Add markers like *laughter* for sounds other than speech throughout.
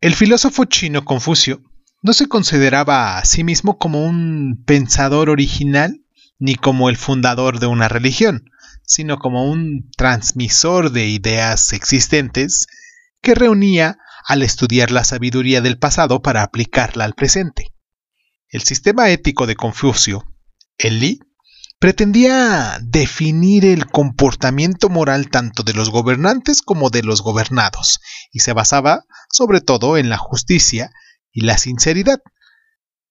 El filósofo chino Confucio no se consideraba a sí mismo como un pensador original ni como el fundador de una religión, sino como un transmisor de ideas existentes que reunía al estudiar la sabiduría del pasado para aplicarla al presente. El sistema ético de Confucio, el Li, pretendía definir el comportamiento moral tanto de los gobernantes como de los gobernados, y se basaba sobre todo en la justicia y la sinceridad.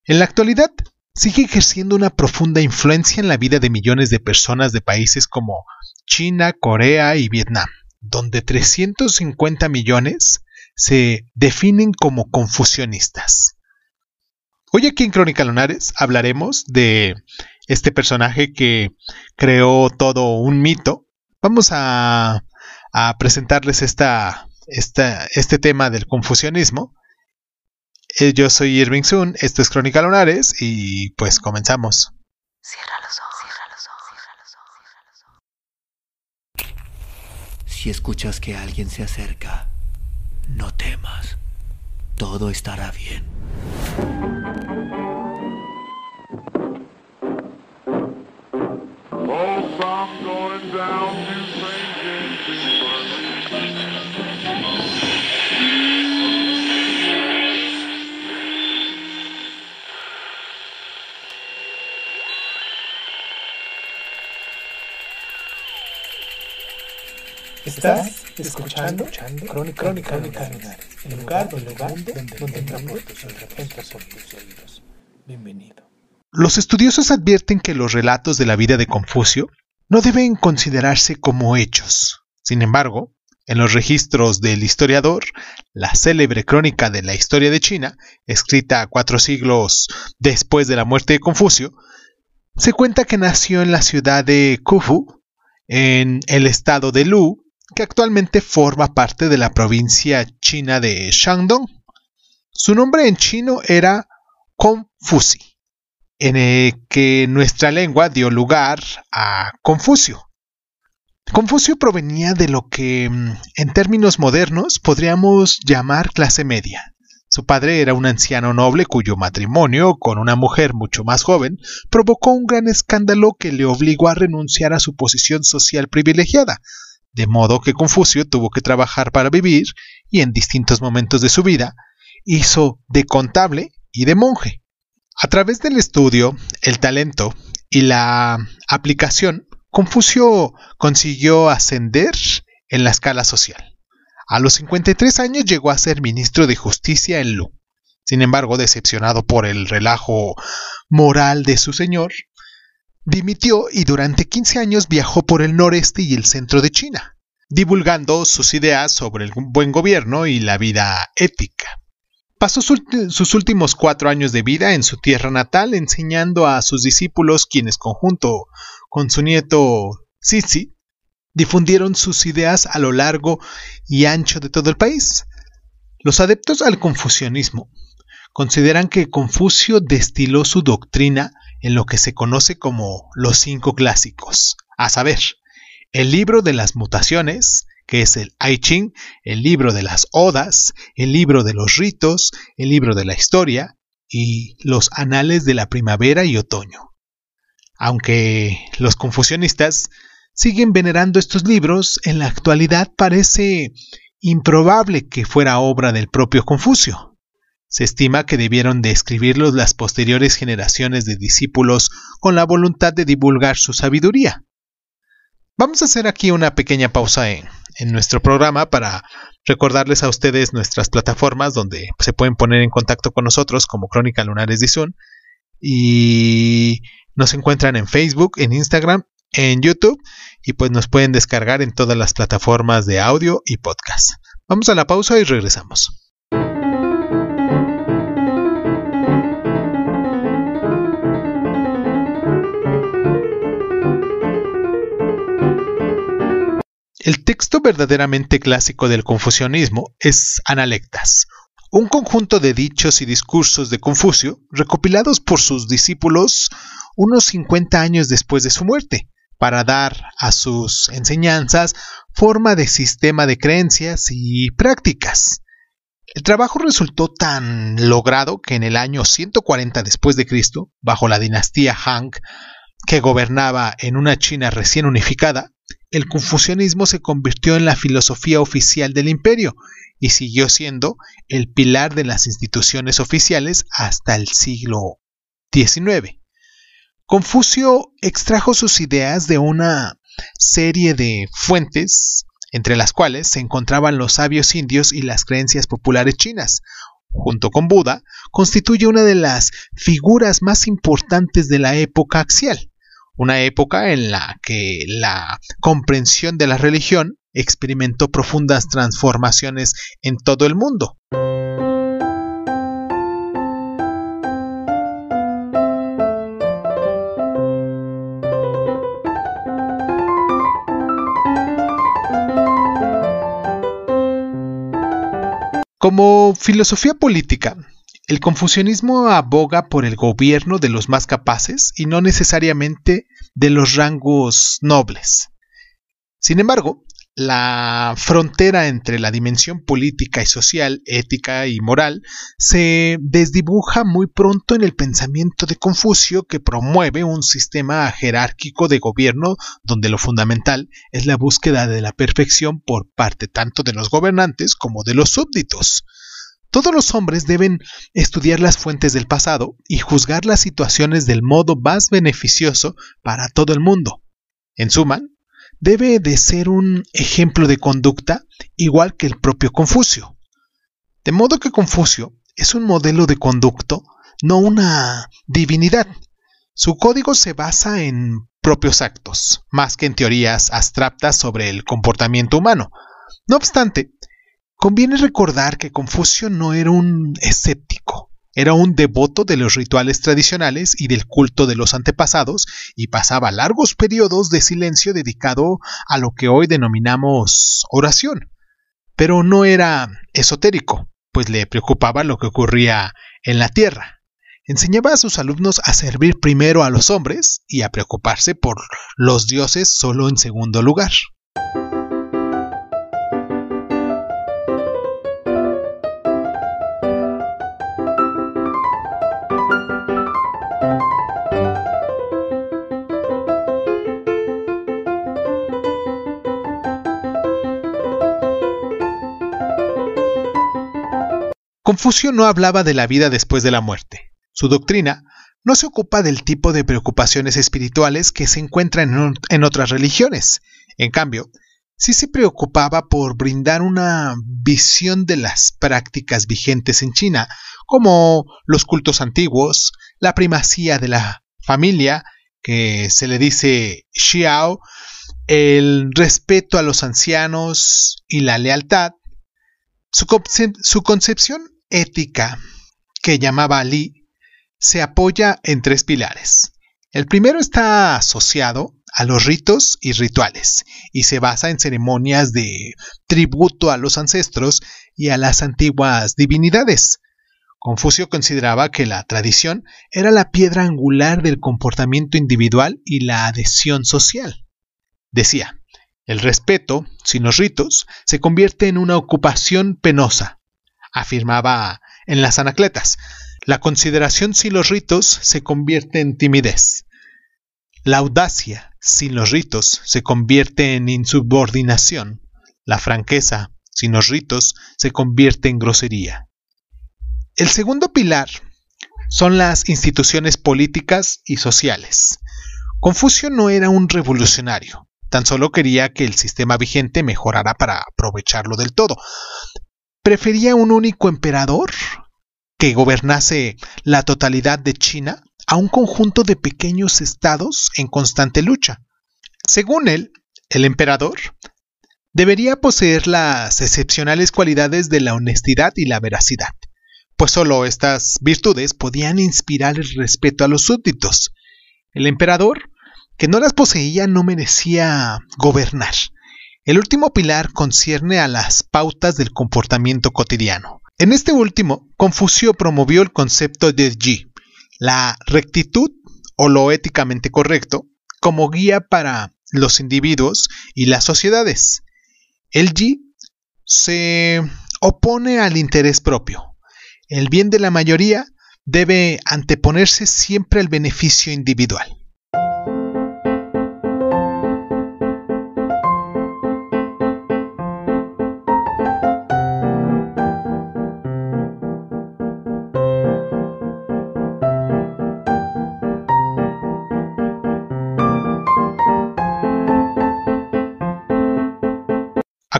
En la actualidad, sigue ejerciendo una profunda influencia en la vida de millones de personas de países como China, Corea y Vietnam, donde 350 millones se definen como confusionistas. Hoy aquí en Crónica Lunares hablaremos de este personaje que creó todo un mito. Vamos a, presentarles esta, este tema del confusionismo eh, yo soy Irving Sun, esto es Crónica Lunares y pues comenzamos. Cierra los ojos, cierra los ojos, cierra los ojos, cierra los ojos. Si escuchas que alguien se acerca, no temas. Todo estará bien. Estás escuchando, Crónica, Crónica, el lugar, donde, donde, donde tus oídos. Bienvenido. Los estudiosos advierten que los relatos de la vida de Confucio no deben considerarse como hechos. Sin embargo, en los registros del historiador, la célebre crónica de la historia de China, escrita cuatro siglos después de la muerte de Confucio, se cuenta que nació en la ciudad de Kufu, en el estado de Lu, que actualmente forma parte de la provincia china de Shandong. Su nombre en chino era Confuci, en el que nuestra lengua dio lugar a Confucio. Confucio provenía de lo que mm, en términos modernos podríamos llamar clase media. Su padre era un anciano noble cuyo matrimonio con una mujer mucho más joven provocó un gran escándalo que le obligó a renunciar a su posición social privilegiada, de modo que Confucio tuvo que trabajar para vivir y en distintos momentos de su vida hizo de contable y de monje. A través del estudio, el talento y la aplicación, Confucio consiguió ascender en la escala social. A los 53 años llegó a ser ministro de Justicia en Lu. Sin embargo, decepcionado por el relajo moral de su señor, Dimitió y durante 15 años viajó por el noreste y el centro de China, divulgando sus ideas sobre el buen gobierno y la vida ética. Pasó sus últimos cuatro años de vida en su tierra natal enseñando a sus discípulos quienes conjunto con su nieto Sisi difundieron sus ideas a lo largo y ancho de todo el país. Los adeptos al confucianismo consideran que Confucio destiló su doctrina en lo que se conoce como los cinco clásicos, a saber, el libro de las mutaciones, que es el I Ching, el libro de las odas, el libro de los ritos, el libro de la historia y los anales de la primavera y otoño. Aunque los confusionistas siguen venerando estos libros, en la actualidad parece improbable que fuera obra del propio Confucio. Se estima que debieron de escribirlos las posteriores generaciones de discípulos con la voluntad de divulgar su sabiduría. Vamos a hacer aquí una pequeña pausa en, nuestro programa para recordarles a ustedes nuestras plataformas donde se pueden poner en contacto con nosotros como Crónica Lunares de Zoom y nos encuentran en Facebook, en Instagram, en YouTube y pues nos pueden descargar en todas las plataformas de audio y podcast. Vamos a la pausa y regresamos. El texto verdaderamente clásico del confucianismo es Analectas, un conjunto de dichos y discursos de Confucio recopilados por sus discípulos unos 50 años después de su muerte, para dar a sus enseñanzas forma de sistema de creencias y prácticas. El trabajo resultó tan logrado que en el año 140 después de Cristo, bajo la dinastía Han, que gobernaba en una China recién unificada, el confucianismo se convirtió en la filosofía oficial del imperio y siguió siendo el pilar de las instituciones oficiales hasta el siglo XIX. Confucio extrajo sus ideas de una serie de fuentes, entre las cuales se encontraban los sabios indios y las creencias populares chinas. Junto con Buda, constituye una de las figuras más importantes de la época axial, una época en la que la comprensión de la religión experimentó profundas transformaciones en todo el mundo. Como filosofía política, el confucianismo aboga por el gobierno de los más capaces y no necesariamente de los rangos nobles. Sin embargo, la frontera entre la dimensión política y social, ética y moral se desdibuja muy pronto en el pensamiento de Confucio que promueve un sistema jerárquico de gobierno donde lo fundamental es la búsqueda de la perfección por parte tanto de los gobernantes como de los súbditos. Todos los hombres deben estudiar las fuentes del pasado y juzgar las situaciones del modo más beneficioso para todo el mundo. En suma, debe de ser un ejemplo de conducta igual que el propio Confucio. De modo que Confucio es un modelo de conducto, no una divinidad. Su código se basa en propios actos, más que en teorías abstractas sobre el comportamiento humano. No obstante, conviene recordar que Confucio no era un escéptico, era un devoto de los rituales tradicionales y del culto de los antepasados y pasaba largos periodos de silencio dedicado a lo que hoy denominamos oración. Pero no era esotérico, pues le preocupaba lo que ocurría en la tierra. Enseñaba a sus alumnos a servir primero a los hombres y a preocuparse por los dioses solo en segundo lugar. Confucio no hablaba de la vida después de la muerte. Su doctrina no se ocupa del tipo de preocupaciones espirituales que se encuentran en, otras religiones. En cambio, sí se preocupaba por brindar una visión de las prácticas vigentes en China, como los cultos antiguos, la primacía de la familia, que se le dice Xiao, el respeto a los ancianos y la lealtad. Su, su concepción ética que llamaba Li se apoya en tres pilares. El primero está asociado a los ritos y rituales y se basa en ceremonias de tributo a los ancestros y a las antiguas divinidades. Confucio consideraba que la tradición era la piedra angular del comportamiento individual y la adhesión social. Decía, el respeto, sin los ritos, se convierte en una ocupación penosa, afirmaba en las anacletas. La consideración sin los ritos se convierte en timidez. La audacia sin los ritos se convierte en insubordinación. La franqueza sin los ritos se convierte en grosería. El segundo pilar son las instituciones políticas y sociales. Confucio no era un revolucionario, tan solo quería que el sistema vigente mejorara para aprovecharlo del todo prefería un único emperador que gobernase la totalidad de China a un conjunto de pequeños estados en constante lucha. Según él, el emperador debería poseer las excepcionales cualidades de la honestidad y la veracidad, pues sólo estas virtudes podían inspirar el respeto a los súbditos. El emperador, que no las poseía, no merecía gobernar, el último pilar concierne a las pautas del comportamiento cotidiano. En este último, Confucio promovió el concepto de Ji, la rectitud o lo éticamente correcto, como guía para los individuos y las sociedades. El Ji se opone al interés propio. El bien de la mayoría debe anteponerse siempre al beneficio individual.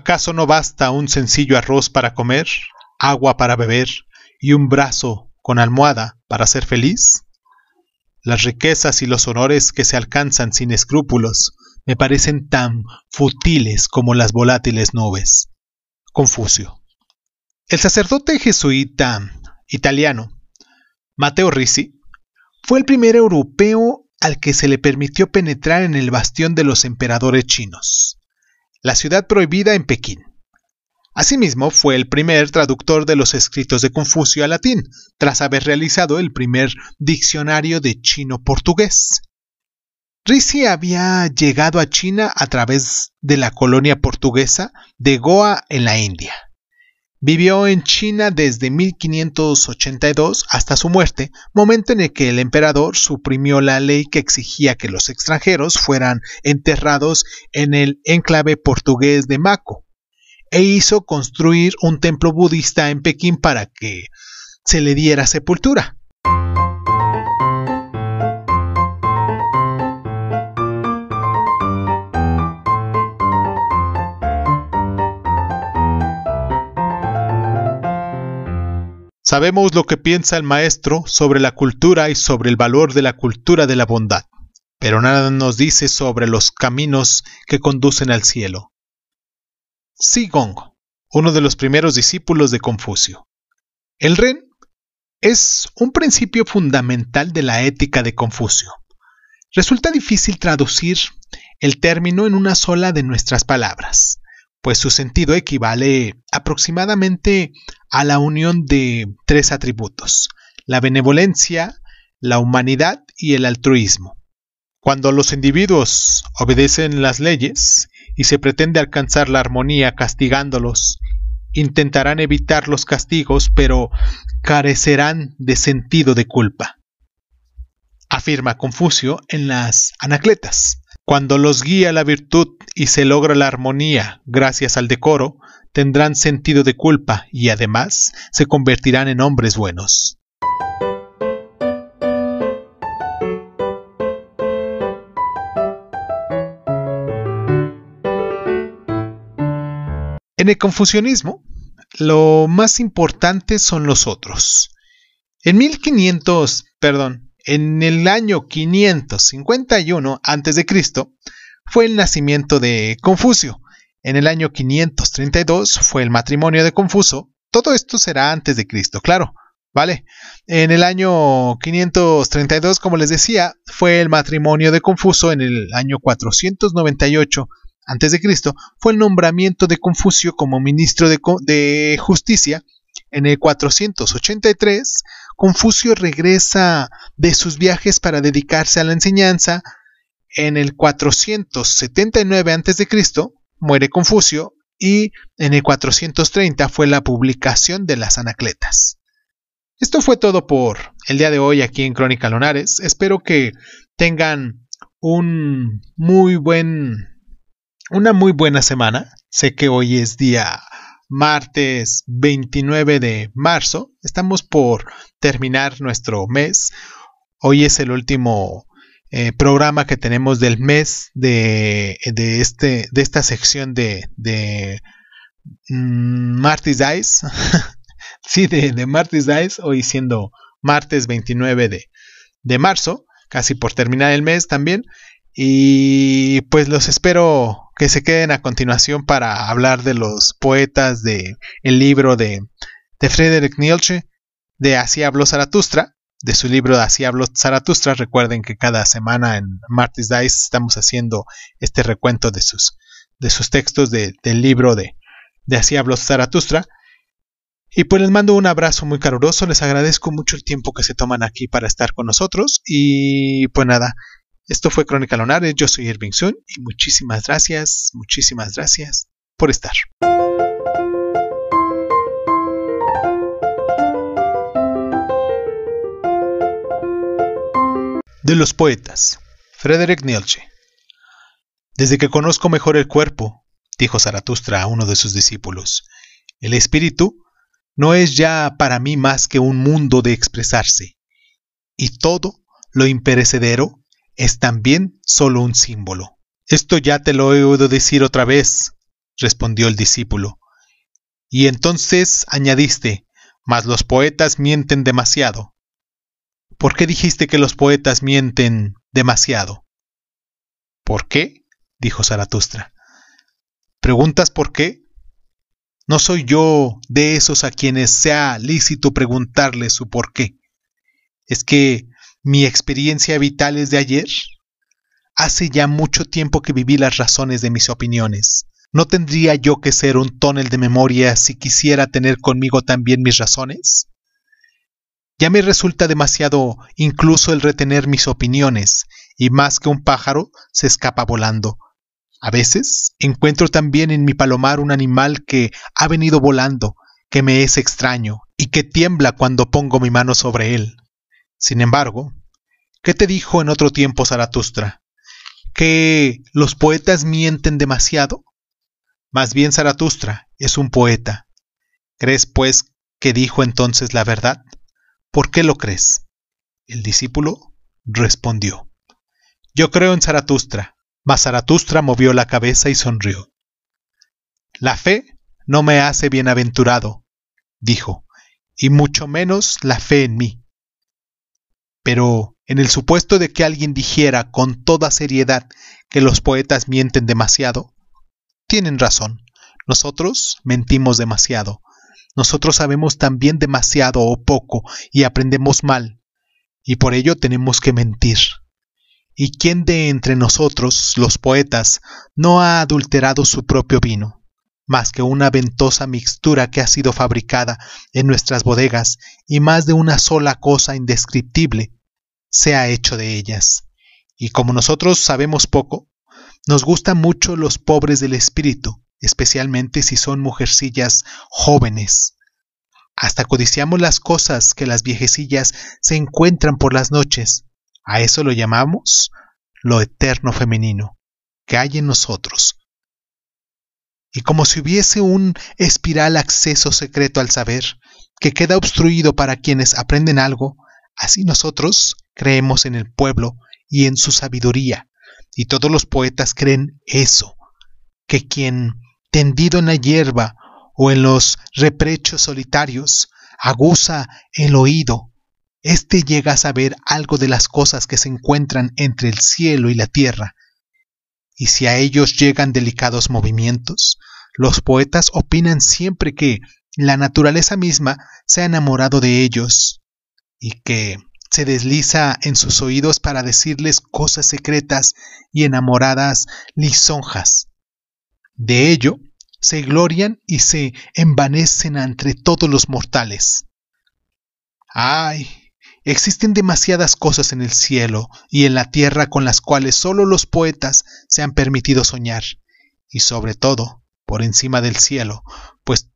¿Acaso no basta un sencillo arroz para comer, agua para beber y un brazo con almohada para ser feliz? Las riquezas y los honores que se alcanzan sin escrúpulos me parecen tan futiles como las volátiles nubes. Confucio. El sacerdote jesuita italiano Matteo Ricci fue el primer europeo al que se le permitió penetrar en el bastión de los emperadores chinos la ciudad prohibida en Pekín. Asimismo, fue el primer traductor de los escritos de Confucio al latín, tras haber realizado el primer diccionario de chino-portugués. Ricci había llegado a China a través de la colonia portuguesa de Goa en la India. Vivió en China desde 1582 hasta su muerte, momento en el que el emperador suprimió la ley que exigía que los extranjeros fueran enterrados en el enclave portugués de Mako, e hizo construir un templo budista en Pekín para que se le diera sepultura. Sabemos lo que piensa el maestro sobre la cultura y sobre el valor de la cultura de la bondad, pero nada nos dice sobre los caminos que conducen al cielo. Gong, uno de los primeros discípulos de Confucio. El ren es un principio fundamental de la ética de Confucio. Resulta difícil traducir el término en una sola de nuestras palabras, pues su sentido equivale aproximadamente a la unión de tres atributos, la benevolencia, la humanidad y el altruismo. Cuando los individuos obedecen las leyes y se pretende alcanzar la armonía castigándolos, intentarán evitar los castigos, pero carecerán de sentido de culpa. Afirma Confucio en las Anacletas. Cuando los guía la virtud y se logra la armonía gracias al decoro, tendrán sentido de culpa y además se convertirán en hombres buenos. En el confucianismo, lo más importante son los otros. En 1500, perdón, en el año 551 a.C., fue el nacimiento de Confucio, en el año 532 fue el matrimonio de Confuso. Todo esto será antes de Cristo, claro. ¿Vale? En el año 532, como les decía, fue el matrimonio de Confuso. En el año 498 a.C. fue el nombramiento de Confucio como ministro de, de Justicia. En el 483, Confucio regresa de sus viajes para dedicarse a la enseñanza. En el 479 a.C., muere Confucio y en el 430 fue la publicación de las Anacletas. Esto fue todo por el día de hoy aquí en Crónica Lonares. Espero que tengan un muy buen una muy buena semana. Sé que hoy es día martes 29 de marzo. Estamos por terminar nuestro mes. Hoy es el último eh, programa que tenemos del mes de, este, de esta sección de, de mm, Martis Dice. *laughs* sí, de, de Martis Dice, hoy siendo martes 29 de, de marzo, casi por terminar el mes también. Y pues los espero que se queden a continuación para hablar de los poetas de el libro de, de Friedrich Nietzsche, de Así habló Zaratustra de su libro Así habló Zaratustra. Recuerden que cada semana en Martis Dice estamos haciendo este recuento de sus, de sus textos del libro de, de Así habló Zaratustra. Y pues les mando un abrazo muy caluroso, les agradezco mucho el tiempo que se toman aquí para estar con nosotros. Y pues nada, esto fue Crónica Lonares, yo soy Irving Sun y muchísimas gracias, muchísimas gracias por estar. De los poetas. Frederick Nietzsche. Desde que conozco mejor el cuerpo, dijo Zaratustra a uno de sus discípulos, el espíritu no es ya para mí más que un mundo de expresarse, y todo lo imperecedero es también solo un símbolo. Esto ya te lo he oído decir otra vez, respondió el discípulo. Y entonces añadiste, mas los poetas mienten demasiado. ¿Por qué dijiste que los poetas mienten demasiado? ¿Por qué? dijo Zaratustra. ¿Preguntas por qué? No soy yo de esos a quienes sea lícito preguntarles su por qué. ¿Es que mi experiencia vital es de ayer? Hace ya mucho tiempo que viví las razones de mis opiniones. ¿No tendría yo que ser un tonel de memoria si quisiera tener conmigo también mis razones? Ya me resulta demasiado incluso el retener mis opiniones, y más que un pájaro se escapa volando. A veces encuentro también en mi palomar un animal que ha venido volando, que me es extraño, y que tiembla cuando pongo mi mano sobre él. Sin embargo, ¿qué te dijo en otro tiempo Zaratustra? ¿Que los poetas mienten demasiado? Más bien Zaratustra es un poeta. ¿Crees, pues, que dijo entonces la verdad? ¿Por qué lo crees? El discípulo respondió. Yo creo en Zaratustra. Mas Zaratustra movió la cabeza y sonrió. La fe no me hace bienaventurado, dijo, y mucho menos la fe en mí. Pero en el supuesto de que alguien dijera con toda seriedad que los poetas mienten demasiado, tienen razón. Nosotros mentimos demasiado. Nosotros sabemos también demasiado o poco y aprendemos mal, y por ello tenemos que mentir. ¿Y quién de entre nosotros, los poetas, no ha adulterado su propio vino, más que una ventosa mixtura que ha sido fabricada en nuestras bodegas y más de una sola cosa indescriptible se ha hecho de ellas? Y como nosotros sabemos poco, nos gustan mucho los pobres del espíritu, especialmente si son mujercillas jóvenes. Hasta codiciamos las cosas que las viejecillas se encuentran por las noches. A eso lo llamamos lo eterno femenino que hay en nosotros. Y como si hubiese un espiral acceso secreto al saber, que queda obstruido para quienes aprenden algo, así nosotros creemos en el pueblo y en su sabiduría, y todos los poetas creen eso, que quien tendido en la hierba o en los reprechos solitarios, aguza el oído, éste llega a saber algo de las cosas que se encuentran entre el cielo y la tierra. Y si a ellos llegan delicados movimientos, los poetas opinan siempre que la naturaleza misma se ha enamorado de ellos y que se desliza en sus oídos para decirles cosas secretas y enamoradas lisonjas. De ello se glorian y se envanecen entre todos los mortales. Ay, existen demasiadas cosas en el cielo y en la tierra con las cuales sólo los poetas se han permitido soñar, y sobre todo, por encima del cielo, pues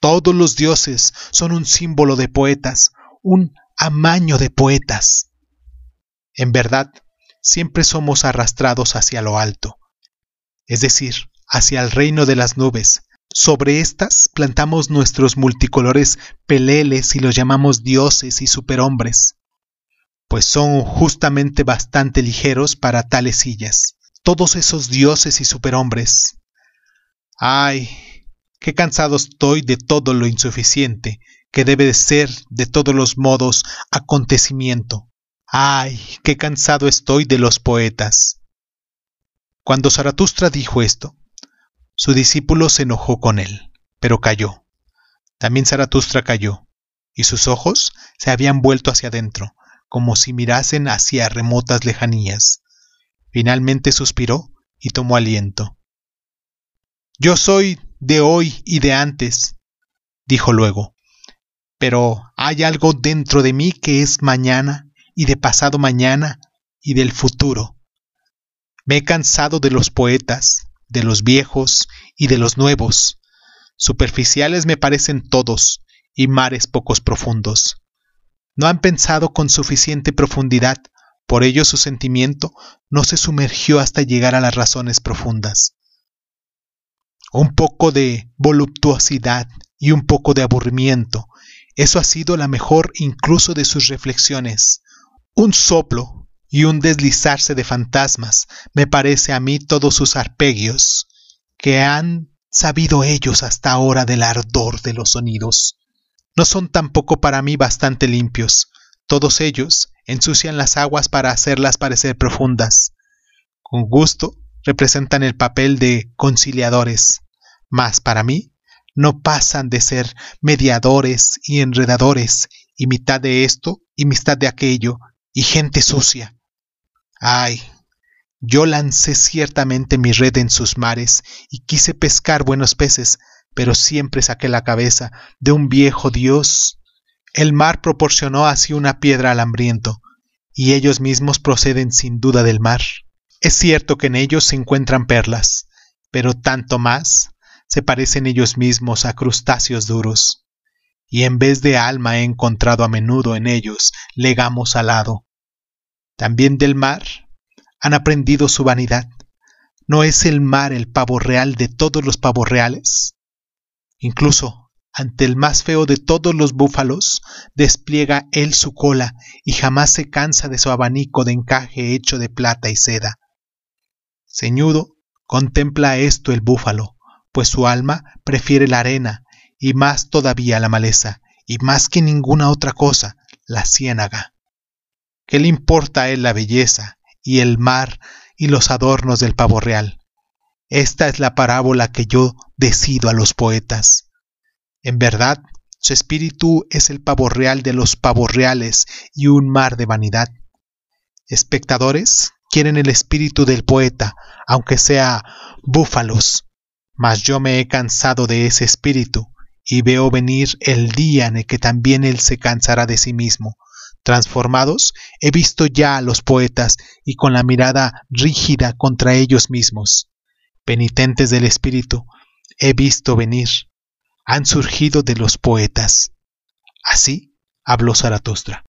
todos los dioses son un símbolo de poetas, un amaño de poetas. En verdad, siempre somos arrastrados hacia lo alto, es decir, hacia el reino de las nubes. Sobre estas plantamos nuestros multicolores peleles y los llamamos dioses y superhombres, pues son justamente bastante ligeros para tales sillas. Todos esos dioses y superhombres. Ay, qué cansado estoy de todo lo insuficiente, que debe de ser de todos los modos acontecimiento. Ay, qué cansado estoy de los poetas. Cuando Zaratustra dijo esto, su discípulo se enojó con él, pero cayó. También Zaratustra cayó, y sus ojos se habían vuelto hacia adentro, como si mirasen hacia remotas lejanías. Finalmente suspiró y tomó aliento. Yo soy de hoy y de antes, dijo luego, pero hay algo dentro de mí que es mañana y de pasado mañana y del futuro. Me he cansado de los poetas, de los viejos y de los nuevos. Superficiales me parecen todos, y mares pocos profundos. No han pensado con suficiente profundidad, Por ello su sentimiento no se sumergió hasta llegar a las razones profundas. Un poco de voluptuosidad y un poco de aburrimiento, eso ha sido la mejor incluso de sus reflexiones. Un soplo y un deslizarse de fantasmas, me parece a mí todos sus arpegios, que han sabido ellos hasta ahora del ardor de los sonidos. No son tampoco para mí bastante limpios, todos ellos ensucian las aguas para hacerlas parecer profundas. Con gusto representan el papel de conciliadores, mas para mí no pasan de ser mediadores y enredadores, y mitad de esto y mitad de aquello, y gente sucia. Ay, yo lancé ciertamente mi red en sus mares y quise pescar buenos peces, pero siempre saqué la cabeza de un viejo dios el mar proporcionó así una piedra al hambriento, y ellos mismos proceden sin duda del mar. Es cierto que en ellos se encuentran perlas, pero tanto más se parecen ellos mismos a crustáceos duros, y en vez de alma he encontrado a menudo en ellos legamos alado. También del mar han aprendido su vanidad. ¿No es el mar el pavo real de todos los pavos reales? Incluso ante el más feo de todos los búfalos, despliega él su cola y jamás se cansa de su abanico de encaje hecho de plata y seda. Ceñudo contempla esto el búfalo, pues su alma prefiere la arena y más todavía la maleza, y más que ninguna otra cosa, la ciénaga. ¿Qué le importa a él la belleza y el mar y los adornos del pavo real? Esta es la parábola que yo decido a los poetas. En verdad, su espíritu es el pavo real de los pavos reales y un mar de vanidad. Espectadores quieren el espíritu del poeta, aunque sea búfalos, mas yo me he cansado de ese espíritu y veo venir el día en el que también él se cansará de sí mismo. Transformados, he visto ya a los poetas y con la mirada rígida contra ellos mismos. Penitentes del espíritu, he visto venir han surgido de los poetas. Así habló Zaratustra.